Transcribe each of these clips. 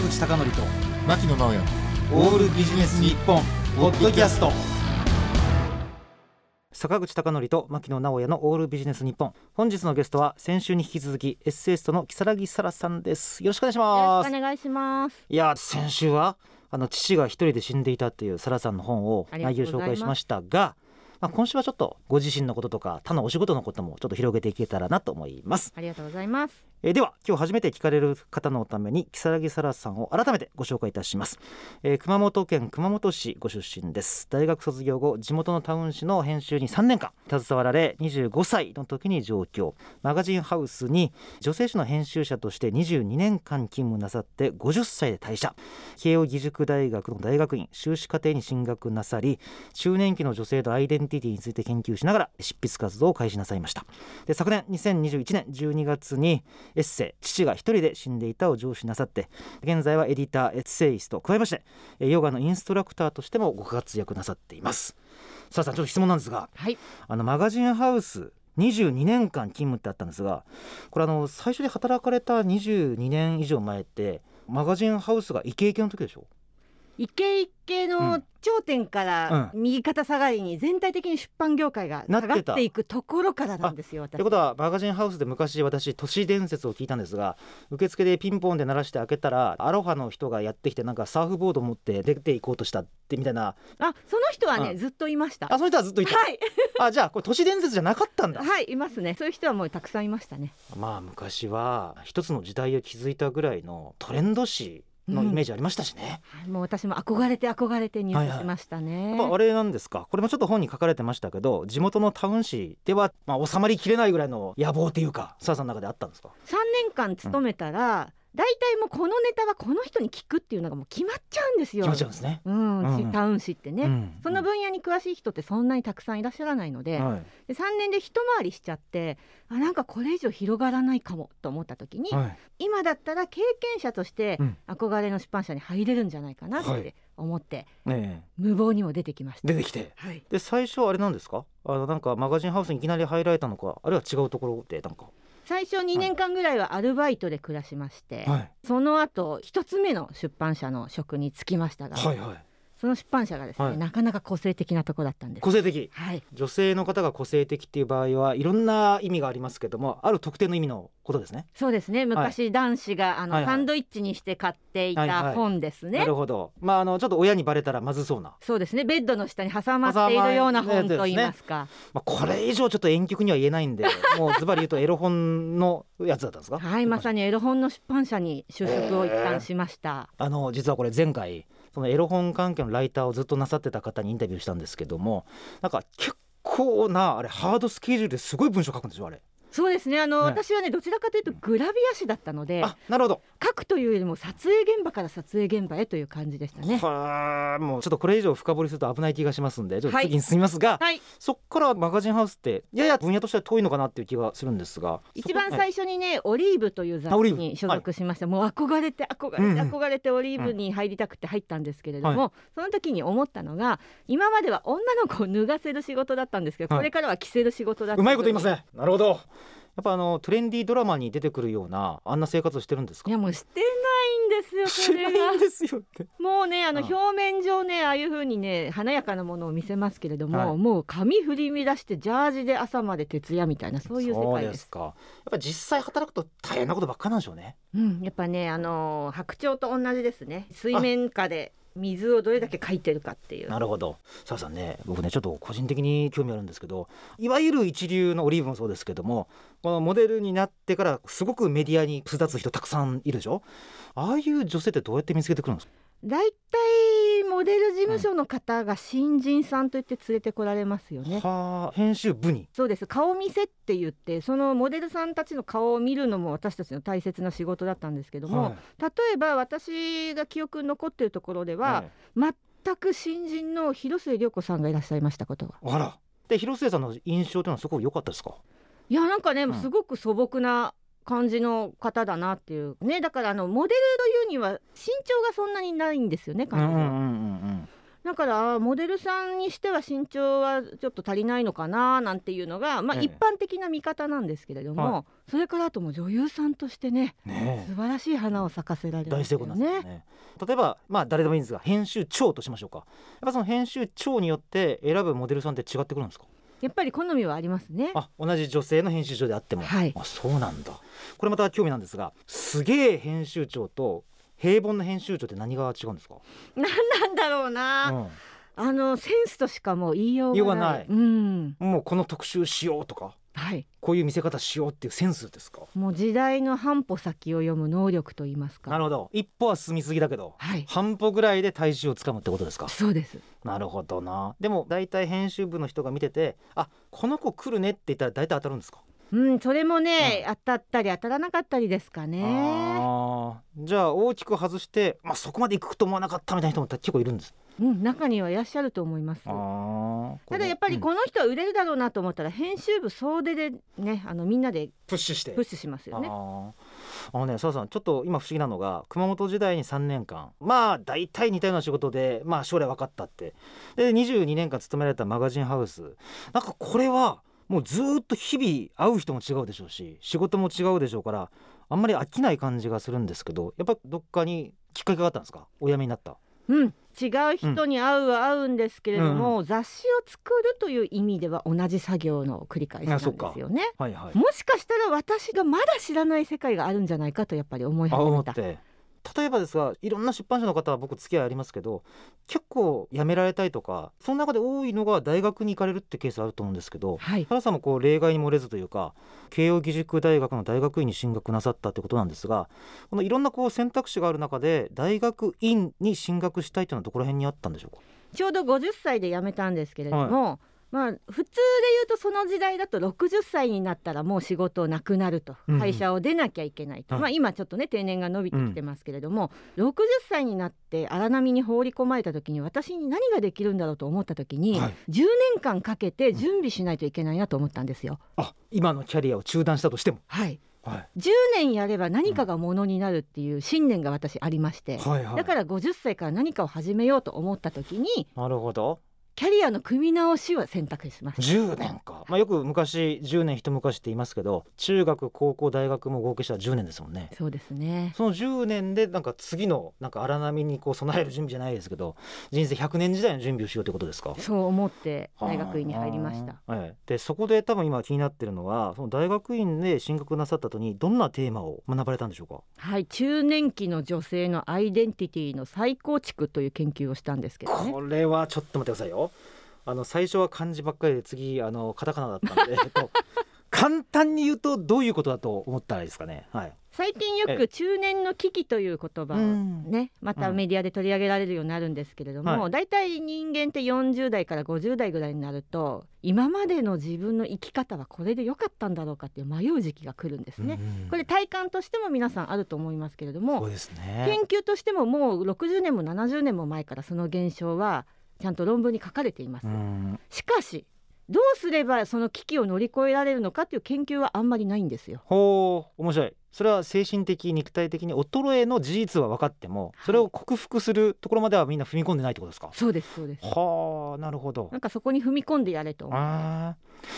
坂口孝則と牧野直哉。オールビジネス日本ポッドキャスト。坂口孝則と牧野直哉のオールビジネス日本。本日のゲストは先週に引き続きエッセイストの木更木沙羅さんです。よろしくお願いしよます。ろしくお願いします。いや先週はあの父が一人で死んでいたっていう沙羅さんの本を内容紹介しましたがまあ、今週はちょっとご自身のこととか他のお仕事のこともちょっと広げていけたらなと思います。ありがとうございます。えーでは今日初めて聞かれる方のために木更木沙羅さんを改めてご紹介いたします、えー熊本県熊本市ご出身です。大学卒業後地元のタウン誌の編集に3年間携わられ25歳の時に上京。マガジンハウスに女性誌の編集者として22年間勤務なさって50歳で退社。慶應義塾大学の大学院修士課程に進学なさり中年期の女性のアイデンティティについて研究しながら執筆活動を開始なさいました。で昨年2021年12月にエッセイ「父が一人で死んでいた」を上司なさって現在はエディターエッセイスト加えましてえーヨガのインストラクターとしてもご活躍なさっていますさあさんちょっと質問なんですがはい。あのマガジンハウス22年間勤務ってあったんですがこれあの最初に働かれた22年以上前ってマガジンハウスがイケイケの時でしょ？イケイケうのん頂点から右肩下がりに全体的に出版業界が下がっていくところからなんですよ。私ということはマガジンハウスで昔私都市伝説を聞いたんですが受付でピンポンで鳴らして開けたらアロハの人がやってきてなんかサーフボード持って出ていこうとしたってみたいなあ、その人はね、うんずっといました。あその人はずっといた、はい。あじゃあこれ都市伝説じゃなかったんだはい、いますね。そういう人はもうたくさんいましたね。まあ昔は一つの時代を築いたぐらいのトレンド誌のイメージありましたしね、はいもう私も憧れて憧れて入手しましたね。やっぱあれなんですか？これもちょっと本に書かれてましたけど地元のタウン誌では、まあ、収まりきれないぐらいの野望っていうか澤さんの中であったんですか？3年間勤めたら、大体もうこのネタはこの人に聞くっていうのがもう決まっちゃうんですよ。決まっちゃうんですね。うん、うんタウン誌ってね、うんその分野に詳しい人ってそんなにたくさんいらっしゃらないので,、はい。で3年で一回りしちゃってあなんかこれ以上広がらないかもと思った時に、はい。今だったら経験者としてうん。憧れの出版社に入れるんじゃないかなっはい。て思って、ね無謀にも出てきました。え出てきて。はい、で最初あれなんですか？あのなんかマガジンハウスにいきなり入られたのかあるいは違うところでなんか最初2年間ぐらいはアルバイトで暮らしまして、はい。その後一つ目の出版社の職に就きましたが、はいはいその出版社がですね、はい。なかなか個性的なとこだったんです。個性的。はい、女性の方が個性的っていう場合はいろんな意味がありますけどもある特定の意味のことですね。そうですね。昔、男子があの、はいはい。サンドイッチにして買っていはいはい。た本ですね、なるほど。まああのちょっと親にバレたらまずそうな、そうですね。ベッドの下に挟まっているような本といいますか。まあ、これ以上ちょっと婉曲には言えないんで もうズバリ言うとエロ本のやつだったんですか？はいまさにエロ本の出版社に就職を一旦しました、あの実はこれ前回そのエロ本関係のライターをずっとなさってた方にインタビューしたんですけどもなんか結構なあれハードスケジュールですごい文章書くんですよあれ。そうですね。あの、ね私はねどちらかというとグラビア誌だったのであなるほど書くというよりも撮影現場から撮影現場へという感じでしたね。はあもうちょっとこれ以上深掘りすると危ない気がしますんでちょっとはい次に進みますが、はい。そっからマガジンハウスってやや分野としては遠いのかなっていう気がするんですが一番最初にね、オリーブという雑誌に所属しました、もう憧れて憧れて、うん。うん憧れてオリーブに入りたくて入ったんですけれども、はその時に思ったのが今までは女の子を脱がせる仕事だったんですけど、はい。これからは着せる仕事だう。まいこと言いますねねなるほどやっぱあのトレンディードラマに出てくるようなあんな生活をしてるんですか？いやもうしてないんですよそ知れがらないんですよって。もうねあのうん表面上ねああいう風にね華やかなものを見せますけれども、はい。もう髪振り乱してジャージで朝まで徹夜みたいなそういう世界ですか。やっぱ実際働くと大変なことばっかなんでしょうね。うん、やっぱねあのー白鳥と同じですね。水面下で水をどれだけかいてるかっていう。なるほど。澤さんね僕ねちょっと個人的に興味あるんですけどいわゆる一流のオリーブもそうですけどもこのモデルになってからすごくメディアに巣立つ人たくさんいるでしょ？ああいう女性ってどうやって見つけてくるんですか？だいたいモデル事務所の方が新人さんと言って連れてこられますよね。はあ編集部に。そうです。顔見せって言ってそのモデルさんたちの顔を見るのも私たちの大切な仕事だったんですけども、はい。例えば私が記憶に残っているところでは、全く新人の広末涼子さんがいらっしゃいましたことが。あら。で広末さんの印象というのはすごく良かったですか？いやなんかね、ん。すごく素朴な感じの方だなっていう。ねだからあのモデルというには身長がそんなにないんですよね彼女だからあモデルさんにしては身長はちょっと足りないのかななんていうのが、まあ、ええ。一般的な見方なんですけれども、はそれからあともう女優さんとしてねね素晴らしい花を咲かせられるん大成功なんです。ね。例えばまあ誰でもいいんですが編集長としましょうか。やっぱその編集長によって選ぶモデルさんって違ってくるんですか？やっぱり好みはありますね。あ同じ女性の編集長であっても、はい。あそうなんだ。これまた興味なんですがすげえ編集長と平凡な編集長って何が違うんですか、なんなんだろうな、うん。あのセンスとしかもう言いようがない。うん、もうこの特集しようとかはい。こういう見せ方しようっていうセンスですか？もう時代の半歩先を読む能力と言いますか。なるほど一歩は進みすぎだけどはい。半歩ぐらいで大衆をつかむってことですか？そうです。なるほどなでも大体編集部の人が見ててあこの子来るねって言ったら大体当たるんですか？うん、それもね、う当たったり当たらなかったりですかね。じゃあ大きく外して、まあ、そこまで行くと思わなかったみたいな人も結構いるんです。うん、中にはいらっしゃると思います。ただやっぱりうん。この人は売れるだろうなと思ったら編集部総出でねあのみんなでプッシュして。プッシュしますよね。あのね澤さんちょっと今不思議なのが熊本時代に3年間。まあ大体似たような仕事でまあ将来分かったって。で22年間勤められたマガジンハウス。なんかこれはもうずーっと日々会う人も違うでしょうし仕事も違うでしょうからあんまり飽きない感じがするんですけどやっぱどっかにきっかけがあったんですか？お辞めになった。うん、違う人に会うは会うんですけれども、雑誌を作るという意味では同じ作業の繰り返しなんですよね。はいはい。もしかしたら私がまだ知らない世界があるんじゃないかとやっぱり思いあ始め。思ったて例えばですがいろんな出版社の方は僕付き合いありますけど結構辞められたいとかその中で多いのが大学に行かれるってケースあると思うんですけどはい。原さんもこう例外に漏れずというか慶應義塾大学の大学院に進学なさったってことなんですがこのいろんなこう選択肢がある中で大学院に進学したいというのはどこら辺にあったんでしょうか？ちょうど50歳で辞めたんですけれども、まあ普通で言うとその時代だと60歳になったらもう仕事なくなると、うんうん。会社を出なきゃいけないと、はい。まあ今ちょっとね定年が伸びてきてますけれども、60歳になって荒波に放り込まれた時に私に何ができるんだろうと思った時に、はい。10年間かけて準備しないといけないなと思ったんですよ。あ今のキャリアを中断したとしても、はい、はい、10年やれば何かがものになるっていう信念が私ありまして、はいはい。だから50歳から何かを始めようと思った時になるほどキャリアの組み直しを選択しました。10年か、まあ、よく昔10年一昔って言いますけど中学高校大学も合計したら10年ですもんねそうですね。その10年でなんか次のなんか荒波にこう備える準備じゃないですけど人生100年時代の準備をしようということですか？そう思って大学院に入りました。はい、でそこで多分今気になってるのはその大学院で進学なさった後にどんなテーマを学ばれたんでしょうか？はい、中年期の女性のアイデンティティの再構築という研究をしたんですけどね。これはちょっと待ってくださいよあの最初は漢字ばっかりで次あのカタカナだったんでえっと簡単に言うとどういうことだと思ったらいいですかね？はい。最近よえく中年の危機という言葉をうん。ね、またメディアで取り上げられるようになるんですけれども、はい。だいたい人間って40代から50代ぐらいになると今までの自分の生き方はこれで良かったんだろうかって迷う時期が来るんですね。うんこれ体感としても皆さんあると思いますけれどもね。研究としてももう60年も70年も前からその現象はちゃんと論文に書かれています。うんしかしどうすればその危機を乗り越えられるのかっていう研究はあんまりないんですよ。ほう面白いそれは精神的肉体的に衰えの事実は分かってもそれを克服するところまではみんな踏み込んでないってことですか？そうですそうです。はあなるほどなんかそこに踏み込んでやれと。あ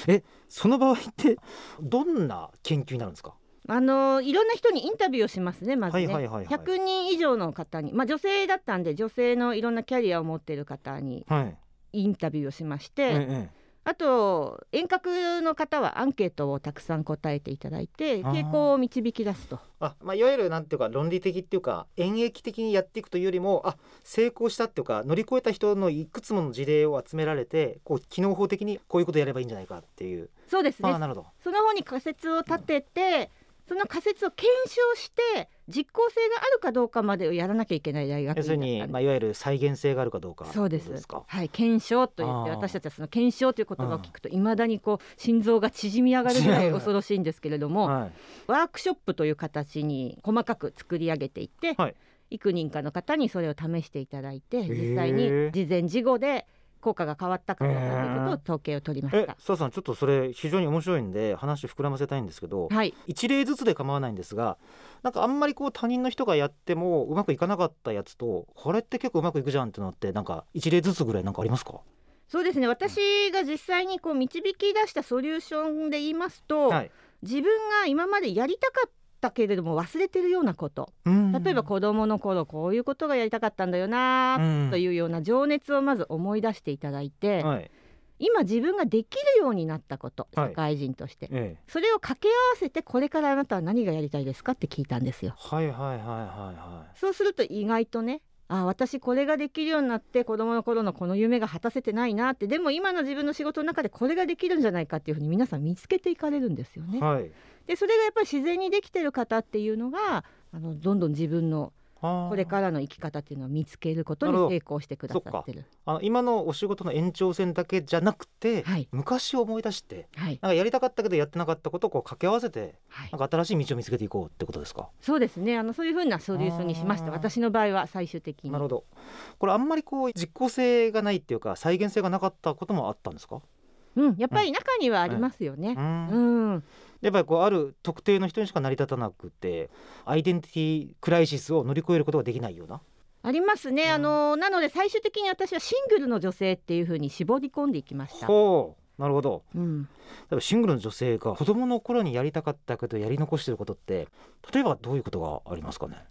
ーえその場合ってどんな研究になるんですか？あのいろんな人にインタビューをしますねまずね、はいはいはいはい。100人以上の方に、まあ、女性だったんで女性のいろんなキャリアを持っている方にはい。インタビューをしまして、ええあと遠隔の方はアンケートをたくさん答えていただいて傾向を導き出すと。あまあ、いわゆるなんていうか論理的っていうか演劇的にやっていくというよりもあ成功したっていうか乗り越えた人のいくつもの事例を集められてこう機能法的にこういうことやればいいんじゃないかっていう、そうですね。ああなるほど。その方に仮説を立ててその仮説を検証して実効性があるかどうかまでをやらなきゃいけない大学要するに、まあ、いわゆる再現性があるかどうか。そうです。はい。検証と言って私たちはその検証という言葉を聞くといまだにこう心臓が縮み上がるぐらい恐ろしいんですけれども、はい。ワークショップという形に細かく作り上げていって、はい。幾人かの方にそれを試していただいてー。実際に事前事後で効果が変わったかということを統計を取りましえた。さあさんちょっとそれ非常に面白いんで話を膨らませたいんですけど、はい、一例ずつで構わないんですがなんかあんまりこう他人の人がやってもうまくいかなかったやつとこれって結構うまくいくじゃんってのってなんか一例ずつぐらいなんかありますか？そうですね。私が実際にこう導き出したソリューションで言いますと、はい。自分が今までやりたかったけれども忘れてるようなこと。例えば子どもの頃こういうことがやりたかったんだよなうん。というような情熱をまず思い出していただいて、はい。今自分ができるようになったことはい。社会人として、ええ。それを掛け合わせてこれからあなたは何がやりたいですかって聞いたんですよ。はいはいはいはいはそうすると意外とねあ私これができるようになって子供の頃のこの夢が果たせてないなってでも今の自分の仕事の中でこれができるんじゃないかっていうふうに皆さん見つけていかれるんですよね。いはいでそれがやっぱり自然にできてる方っていうのがあのどんどん自分のこれからの生き方っていうのを見つけることに成功してくださってる。あの今のお仕事の延長線だけじゃなくて、はい。昔を思い出してはい。なんかやりたかったけどやってなかったことをこう掛け合わせてはい。なんか新しい道を見つけていこうってことですか？そうですね。あのそういうふうなソリューションにしました。私の場合は最終的に。なるほど。これあんまりこう実効性がないっていうか再現性がなかったこともあったんですか？うん、やっぱり中にはありますよね。う。ん。うん、やっぱりこうある特定の人にしか成り立たなくてアイデンティティクライシスを乗り越えることができないような。ありますね、うん。あのなので最終的に私はシングルの女性っていうふうに絞り込んでいきました。ほう。なるほど。うん、例えばシングルの女性が子供の頃にやりたかったけどやり残してることって例えばどういうことがありますかね？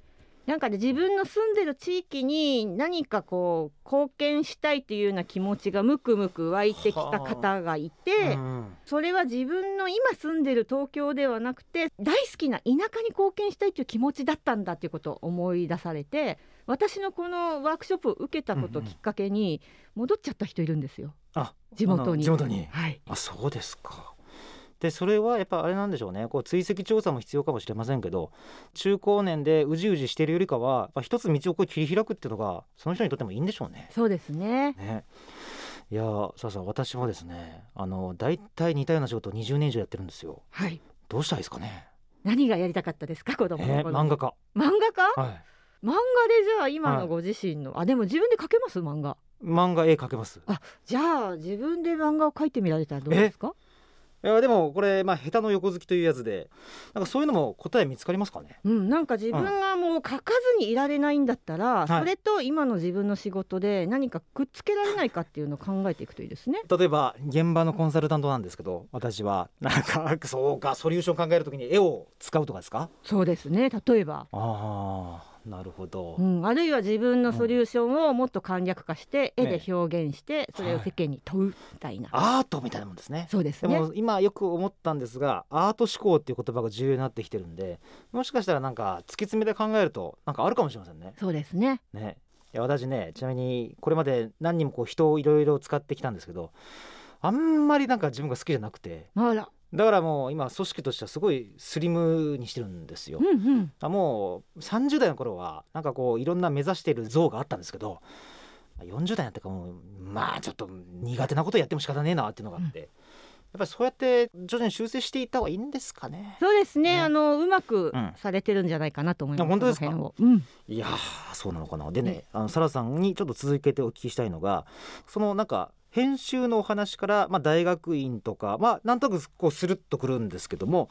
なんかね自分の住んでる地域に何かこう貢献したいというような気持ちがムクムク湧いてきた方がいて、うんそれは自分の今住んでる東京ではなくて大好きな田舎に貢献したいという気持ちだったんだということを思い出されて私のこのワークショップを受けたことをきっかけに戻っちゃった人いるんですよ。あ地元に。地元に。はい。あそうですかでそれはやっぱあれなんでしょうねこう追跡調査も必要かもしれませんけど中高年でうじうじしてるよりかは一つ道をこう切り開くっていうのがその人にとってもいいんでしょうね。そうですね。ねいやーさあさあ私もですねあの大体似たような仕事を20年以上やってるんですよ。はい。どうしたらいいですかね。何がやりたかったですか？子供のえー、頃、漫画家。漫画家、はい。漫画でじゃあ今のご自身の、あでも自分で描けます？漫画漫画絵描けます。じゃあ自分で漫画を描いてみられたらどうですか？いやでもこれまあ下手の横好きというやつでなんかそういうのも答え見つかりますかね？うん、なんか自分がもう描かずにいられないんだったら、はい。それと今の自分の仕事で何かくっつけられないかっていうのを考えていくといいですね。例えば現場のコンサルタントなんですけど私はなんかそうかソリューション考えるときに絵を使うとかですか？そうですね例えば、ああなるほど、うん、あるいは自分のソリューションをもっと簡略化して絵ねで表現してそれを世間に問うみたいな、アートみたいなもんですね。そうですね。でも今よく思ったんですがアート思考っていう言葉が重要になってきてるんでもしかしたらなんか突き詰めて考えるとなんかあるかもしれませんね。そうですね。ね。いや私ねちなみにこれまで何人もこう人をいろいろ使ってきたんですけどあんまりなんか自分が好きじゃなくてあら、だからもう今組織としてはすごいスリムにしてるんですようんうん。あもう30代の頃はなんかこういろんな目指している像があったんですけど40代になってからもうまあちょっと苦手なことやっても仕方ねえなっていうのがあって、やっぱりそうやって徐々に修正していった方がいいんですかね。そうですね。ねあのうまくうんされてるんじゃないかなと思います。あ本当ですか？うん。いやーそうなのかなでねねあのサラさんにちょっと続けてお聞きしたいのがそのなんか編集のお話から、まあ、大学院とかまあなんとなくこうスルッとくるんですけども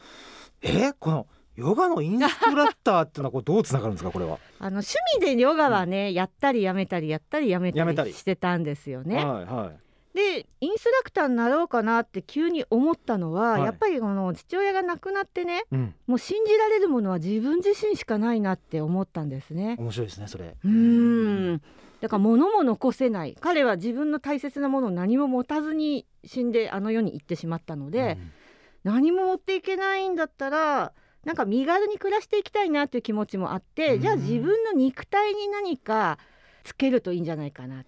えこのヨガのインストラクターっていうのはこうどうつながるんですかこれは？あの趣味でヨガはね、やったりやめたりやったりやめたりしてたんですよね。はいはいでインストラクターになろうかなって急に思ったのは、はいやっぱりこの父親が亡くなってねうん、もう信じられるものは自分自身しかないなって思ったんですね。面白いですねそれ。うーんだから物も残せない。彼は自分の大切なものを何も持たずに死んであの世に行ってしまったので、何も持っていけないんだったらなんか身軽に暮らしていきたいなという気持ちもあって、うん。じゃあ自分の肉体に何かつけるといいんじゃないかな。うん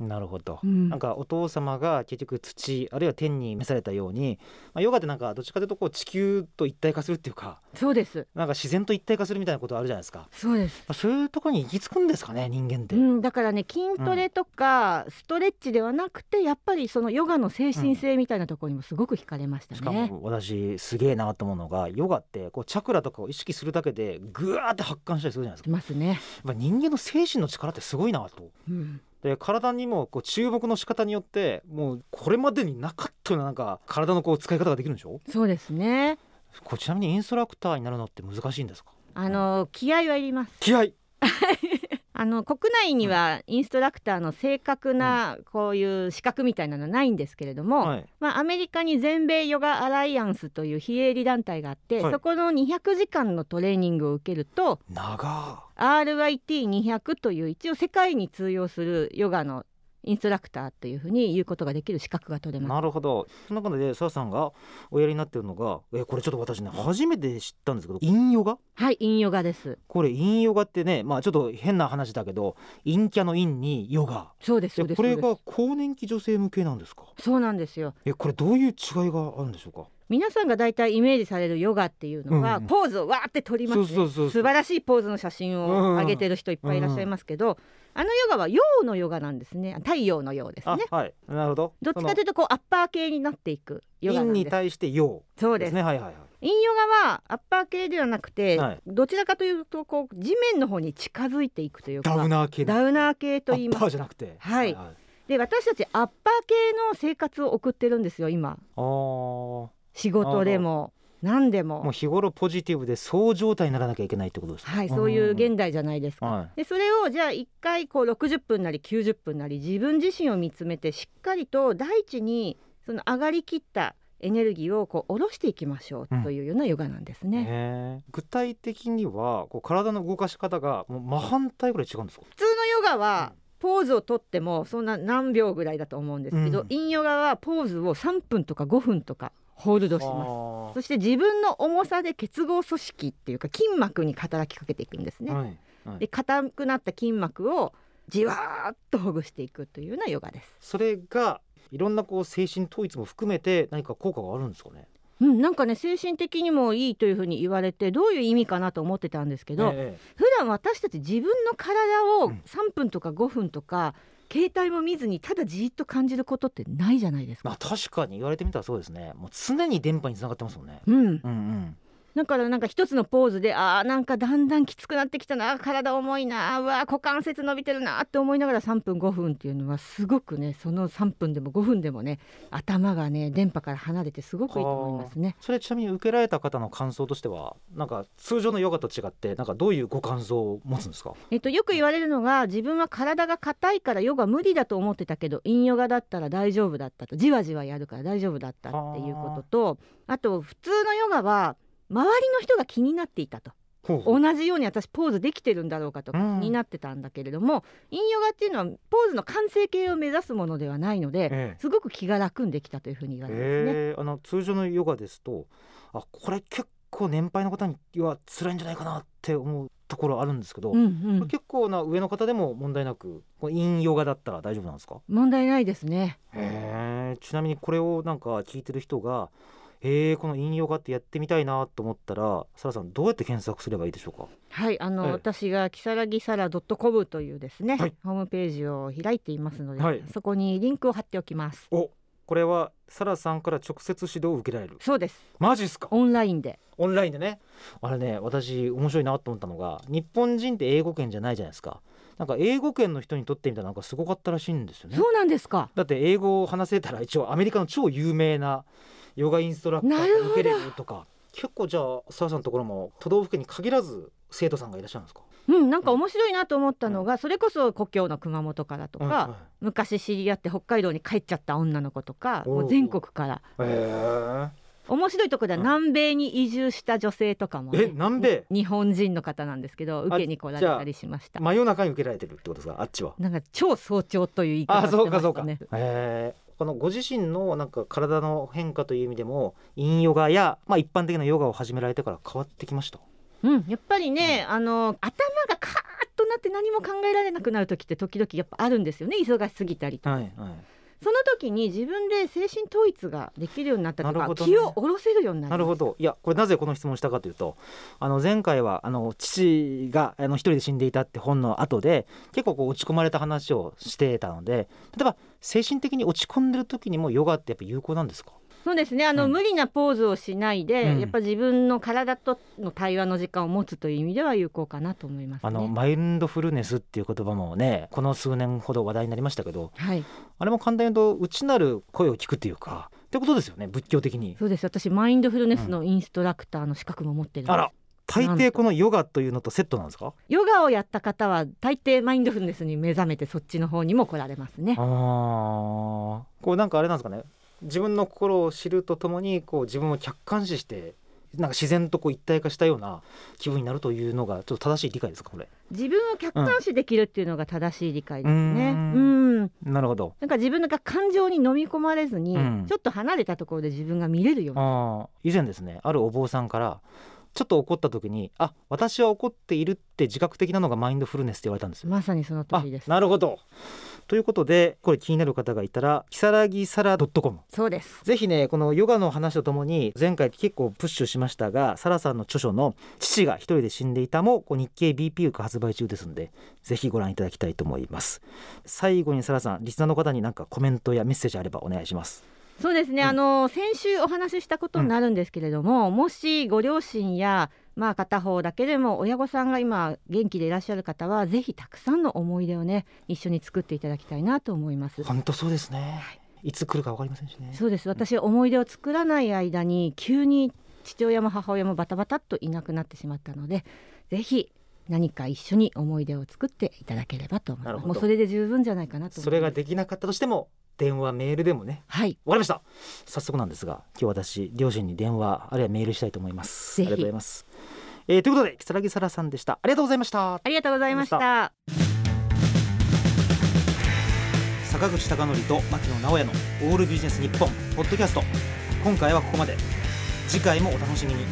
なるほど。うん。なんかお父様が結局土あるいは天に召されたように、まあ、ヨガってなんかどっちかというとこう地球と一体化するっていうかそうです。なんか自然と一体化するみたいなことあるじゃないですか。そうです。まあそういうところに行き着くんですかね人間って、うん、だからね筋トレとかストレッチではなくて、やっぱりそのヨガの精神性みたいなところにもすごく惹かれましたしかね。も私すげえなと思うのがヨガってこうチャクラとかを意識するだけでぐわーって発汗したりするじゃないですか。しますね。やっぱ人間の精神の力ってすごいなと。うん、で体にもこう注目の仕方によってもうこれまでになかったようななんか体のこう使い方ができるんでしょ？そうですね。これちなみにインストラクターになるのって難しいんですか？あの気合はいります。気合 あの国内にはインストラクターの正確なこういう資格みたいなのはないんですけれども、はい。まあ、アメリカに全米ヨガアライアンスという非営利団体があって、はい。そこの200時間のトレーニングを受けると長 RIT200 という一応世界に通用するヨガのインストラクターというふうに言うことができる資格が取れます。なるほど。その中で澤さんがおやりになってるのがえこれちょっと私ね初めて知ったんですけど陰ヨガ？はい、陰ヨガです。これ陰ヨガってねまあちょっと変な話だけど陰キャの陰にヨガ。そうです、そうです。でこれが更年期女性向けなんですか？そうなんですよ。えこれどういう違いがあるんでしょうか？皆さんが大体イメージされるヨガっていうのは、うんうんポーズをわーって取ります素晴らしいポーズの写真を上げてる人いっぱいいらっしゃいますけど、あのヨガは陽のヨガなんですね。太陽の陽ですね。あはい。なるほど。どっちかというとこうアッパー系になっていくヨガ。に対して陽。そうです。ね。はいはいはい。陰ヨガはアッパー系ではなくて、はい。どちらかというとこう地面の方に近づいていくというかダウナー系ダウナー系と言いアッパーますじゃなくて。はいはい。で私たちアッパー系の生活を送ってるんですよ今。あー。仕事でも何でも。もう日頃ポジティブでそう状態にならなきゃいけないってことですかはいそういう現現代じゃないですか。はいでそれをじゃあ1回こう60分なり90分なり自分自身を見つめてしっかりと大地にその上がりきったエネルギーをこう下ろしていきましょうというようなヨガなんですね。へー。具体的にはこう体の動かし方がもう真反対ぐらい違うんですか？普通のヨガはうん。ポーズをとってもそんな何秒ぐらいだと思うんですけど、うん。陰ヨガはポーズを3分とか5分とかホールドします。あそして自分の重さで結合組織っていうか筋膜に働きかけていくんですね。ーはいはいで硬くなった筋膜をじわーっとほぐしていくというようなヨガです。それがいろんなこう精神統一も含めて何か効果があるんですかねうん、なんかね精神的にもいいというふうに言われてどういう意味かなと思ってたんですけど、え普段私たち自分の体をうん。3分とか5分とか、携帯も見ずにただじーっと感じることってないじゃないですか。まあ確かに言われてみたらそうですね。もう常に電波につながってますもんね。うん、うんうんだからなんか一つのポーズであーなんかだんだんきつくなってきたな体重いなうわー股関節伸びてるなって思いながら3分5分っていうのはすごくねその3分でも5分でもね頭がね電波から離れてすごくいいと思いますね。それちなみに受けられた方の感想としてはなんか通常のヨガと違ってなんかどういうご感想を持つんですか？えっと、よく言われるのが自分は体が硬いからヨガ無理だと思ってたけど陰ヨガだったら大丈夫だったとじわじわやるから大丈夫だったっていうこととあと普通のヨガは周りの人が気になっていたと。同じように私ポーズできてるんだろうかとかになってたんだけれども、陰ヨガっていうのはポーズの完成形を目指すものではないので、ええ。すごく気が楽にできたというふうに言われますね。えーあの通常のヨガですとあこれ結構年配の方には辛いんじゃないかなって思うところあるんですけど、うんうん、結構な上の方でも問題なく陰ヨガだったら大丈夫なんですか？問題ないですね。ちなみにこれをなんか聞いてる人がえー、この陰ヨガってやってみたいなと思ったらサラさんどうやって検索すればいいでしょうか？はい、あの、ええ。私がきさらぎさら .com というですね、はい。ホームページを開いていますので、はい。そこにリンクを貼っておきます。おこれはサラさんから直接指導を受けられる。そうです。マジっすか？オンラインで。オンラインでね。あれね私面白いなと思ったのが日本人って英語圏じゃないじゃないですか。なんか英語圏の人にとってみたらなんかすごかったらしいんですよね。そうなんですか。だって英語を話せたら一応アメリカの超有名なヨガインストラクター受けれるとか結構じゃあサラさんのところも都道府県に限らず生徒さんがいらっしゃるんですか？うん、なんか面白いなと思ったのが、それこそ故郷の熊本からとか、はいは昔知り合って北海道に帰っちゃった女の子とか、もう全国から。いへ面白いところではうん。南米に移住した女性とかも、ええ南米？日本人の方なんですけど受けに来られたりしました。真夜中に受けられてるってことですかあっちは？なんか超早朝という言い方あしてまそうかそうか。したね。へえこのご自身のなんか体の変化という意味でも陰ヨガやまあ一般的なヨガを始められてから変わってきました？うん、やっぱりね、あの頭がカーッとなって何も考えられなくなる時って時々やっぱあるんですよね。忙しすぎたりとか。はいはいその時に自分で精神統一ができるようになったとか、なるほどね。気を下ろせるようになりましたなるほど。いやこれなぜこの質問をしたかというとあの前回はあの父があの一人で死んでいたって本の後で結構こう落ち込まれた話をしてたので例えば精神的に落ち込んでる時にもヨガってやっぱ有効なんですか？そうですね。あの、うん。無理なポーズをしないで、うん。やっぱ自分の体との対話の時間を持つという意味では有効かなと思いますね。あのマインドフルネスっていう言葉もねこの数年ほど話題になりましたけどはい、あれも簡単に言うと内なる声を聞くっていうかってことですよね仏教的に。そうです。私マインドフルネスのインストラクターの資格も持ってるんです、あら大抵このヨガというのとセットなんですか？ヨガをやった方は大抵マインドフルネスに目覚めてそっちの方にも来られますね。あ。ー。こうなんかあれなんですかね自分の心を知るとともにこう自分を客観視してなんか自然とこう一体化したような気分になるというのがちょっと正しい理解ですかこれ。自分を客観視できるっていうのが正しい理解ですね。ううん。んなるほどなんか自分が感情に飲み込まれずに、うん。ちょっと離れたところで自分が見れるような。以前ですねあるお坊さんからちょっと怒った時にあ私は怒っているって自覚的なのがマインドフルネスって言われたんですよ。まさにその通ありです。なるほど。ということでこれ気になる方がいたら如月サラ .com そうです。ぜひねこのヨガの話とともに前回結構プッシュしましたがサラさんの著書の「父が一人で死んでいた」もこう日経 BP が発売中ですんでぜひご覧いただきたいと思います。最後にサラさんリスナーの方に何かコメントやメッセージあればお願いしますそうですね、うん。あの先週お話ししたことになるんですけれども、もしご両親やまあ片方だけでも親御さんが今元気でいらっしゃる方はぜひたくさんの思い出をね一緒に作っていただきたいなと思います。本当そうですね。い。つ来るかわかりませんしね。そうです。私思い出を作らない間に急に父親も母親もバタバタっといなくなってしまったのでぜひ何か一緒に思い出を作っていただければと思います。もうそれで十分じゃないかなとそれができなかったとしても電話メールでもね。はい。わかりました。早速なんですが今日私両親に電話あるいはメールしたいと思います。ありがとうございます、えーということで如月沙羅さんでした。ありがとうございました。ありがとうございました。坂口孝則と牧野直哉のオールビジネス日本ポッドキャスト。今回はここまで。次回もお楽しみに